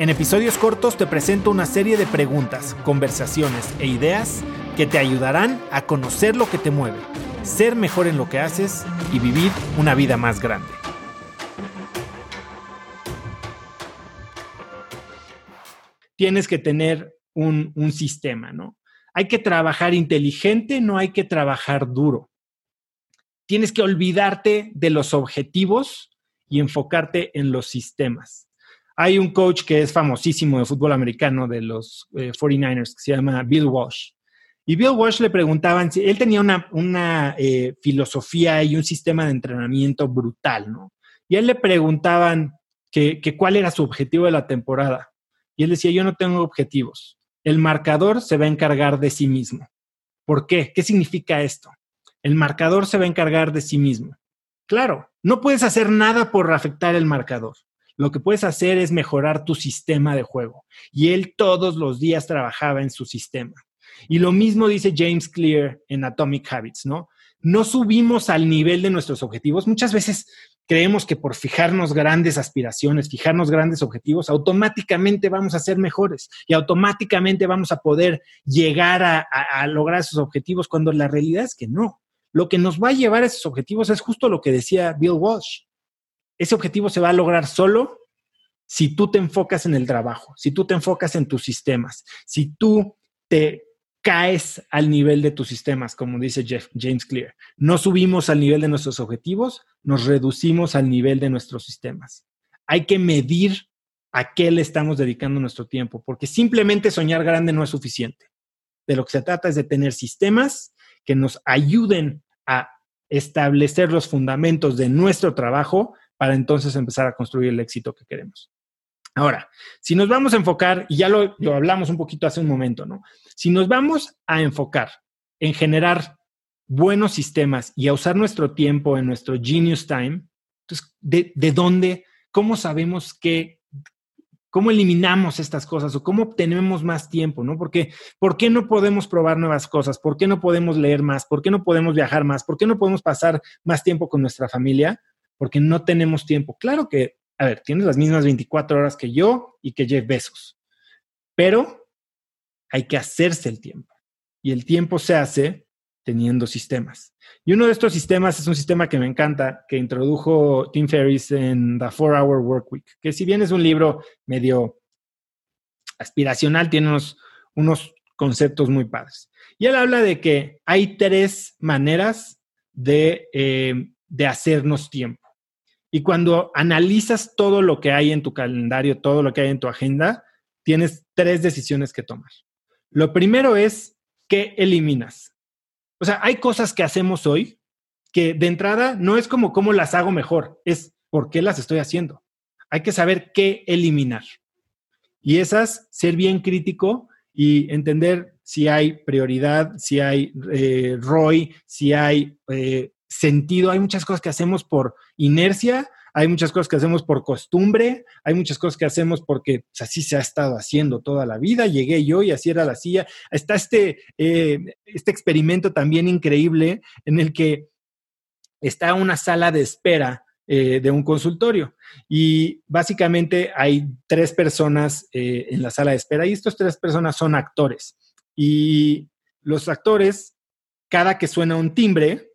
En episodios cortos te presento una serie de preguntas, conversaciones e ideas que te ayudarán a conocer lo que te mueve, ser mejor en lo que haces y vivir una vida más grande. Tienes que tener un, sistema, ¿no? Hay que trabajar inteligente, no hay que trabajar duro. Tienes que olvidarte de los objetivos y enfocarte en los sistemas. Hay un coach que es famosísimo de fútbol americano de los 49ers que se llama Bill Walsh. Y Bill Walsh le preguntaban si él tenía una, eh, filosofía y un sistema de entrenamiento brutal, ¿no? Y él le preguntaban que, cuál era su objetivo de la temporada. Y él decía, yo no tengo objetivos. El marcador se va a encargar de sí mismo. ¿Por qué? ¿Qué significa esto? El marcador se va a encargar de sí mismo. Claro, no puedes hacer nada por afectar el marcador. Lo que puedes hacer es mejorar tu sistema de juego. Y él todos los días trabajaba en su sistema. Y lo mismo dice James Clear en Atomic Habits, ¿no? No subimos al nivel de nuestros objetivos. Muchas veces creemos que por fijarnos grandes aspiraciones, fijarnos grandes objetivos, automáticamente vamos a ser mejores y automáticamente vamos a poder llegar a, lograr esos objetivos cuando la realidad es que no. Lo que nos va a llevar a esos objetivos es justo lo que decía Bill Walsh. Ese objetivo se va a lograr solo si tú te enfocas en el trabajo, si tú te enfocas en tus sistemas, si tú te caes al nivel de tus sistemas, como dice Jeff, James Clear. No subimos al nivel de nuestros objetivos, nos reducimos al nivel de nuestros sistemas. Hay que medir a qué le estamos dedicando nuestro tiempo, porque simplemente soñar grande no es suficiente. De lo que se trata es de tener sistemas que nos ayuden a establecer los fundamentos de nuestro trabajo para entonces empezar a construir el éxito que queremos. Ahora, si nos vamos a enfocar, y ya lo, hablamos un poquito hace un momento, ¿no? Si nos vamos a enfocar en generar buenos sistemas y a usar nuestro tiempo en nuestro genius time, ¿de, de dónde, cómo sabemos que, cómo eliminamos estas cosas o cómo obtenemos más tiempo, ¿no? Porque, ¿por qué no podemos probar nuevas cosas? ¿Por qué no podemos leer más? ¿Por qué no podemos viajar más? ¿Por qué no podemos pasar más tiempo con nuestra familia? Porque no tenemos tiempo. Claro que a ver, tienes las mismas 24 horas que yo y que Jeff Bezos, pero hay que hacerse el tiempo. Y el tiempo se hace teniendo sistemas. Y uno de estos sistemas es un sistema que me encanta, que introdujo Tim Ferriss en The Four Hour Work Week, que si bien es un libro medio aspiracional, tiene unos, conceptos muy padres. Y él habla de que hay tres maneras de, eh, de hacernos tiempo. Y cuando analizas todo lo que hay en tu calendario, todo lo que hay en tu agenda, tienes tres decisiones que tomar. Lo primero es qué eliminas. O sea, hay cosas que hacemos hoy que de entrada no es como cómo las hago mejor, es por qué las estoy haciendo. Hay que saber qué eliminar. Y esas, ser bien crítico y entender si hay prioridad, si hay eh, ROI, si hay eh, sentido. Hay muchas cosas que hacemos por inercia, hay muchas cosas que hacemos por costumbre, hay muchas cosas que hacemos porque pues, así se ha estado haciendo toda la vida. Llegué yo y así era la silla. Está este, eh, este experimento también increíble en el que está una sala de espera eh, de un consultorio. Y básicamente hay tres personas eh, en la sala de espera y estas tres personas son actores. Y los actores, cada que suena un timbre,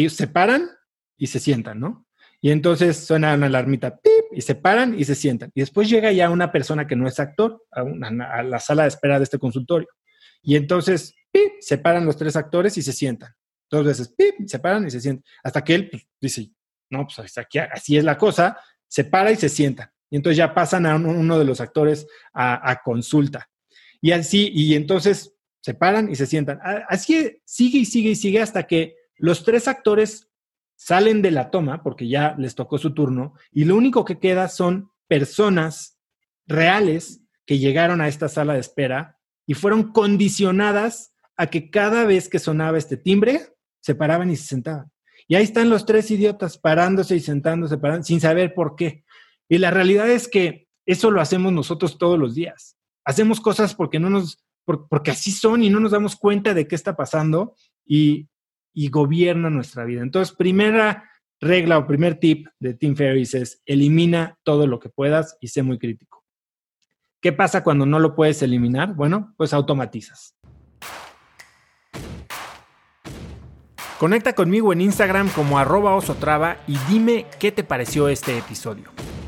ellos se paran y se sientan, ¿no? Y entonces suena una alarmita, ¡pip! y se paran y se sientan. Y después llega ya una persona que no es actor a, la sala de espera de este consultorio. Y entonces, ¡pip! se paran los tres actores y se sientan. Dos veces, ¡pip! se paran y se sientan. Hasta que él pues, dice, no, pues aquí, así es la cosa, se para y se sienta. Y entonces ya pasan a uno de los actores a, a consulta. Y así, y entonces se paran y se sientan. Así sigue y sigue y sigue hasta que los tres actores salen de la toma porque ya les tocó su turno y lo único que queda son personas reales que llegaron a esta sala de espera y fueron condicionadas a que cada vez que sonaba este timbre, se paraban y se sentaban. Y ahí están los tres idiotas parándose y sentándose, sin saber por qué. Y la realidad es que eso lo hacemos nosotros todos los días. Hacemos cosas porque no nos, porque así son y no nos damos cuenta de qué está pasando y, y gobierna nuestra vida. Entonces, primera regla o primer tip de Tim Ferriss es elimina todo lo que puedas y sé muy crítico. ¿Qué pasa cuando no lo puedes eliminar? Bueno, pues automatizas. Conecta conmigo en Instagram como arroba osotrava y dime qué te pareció este episodio.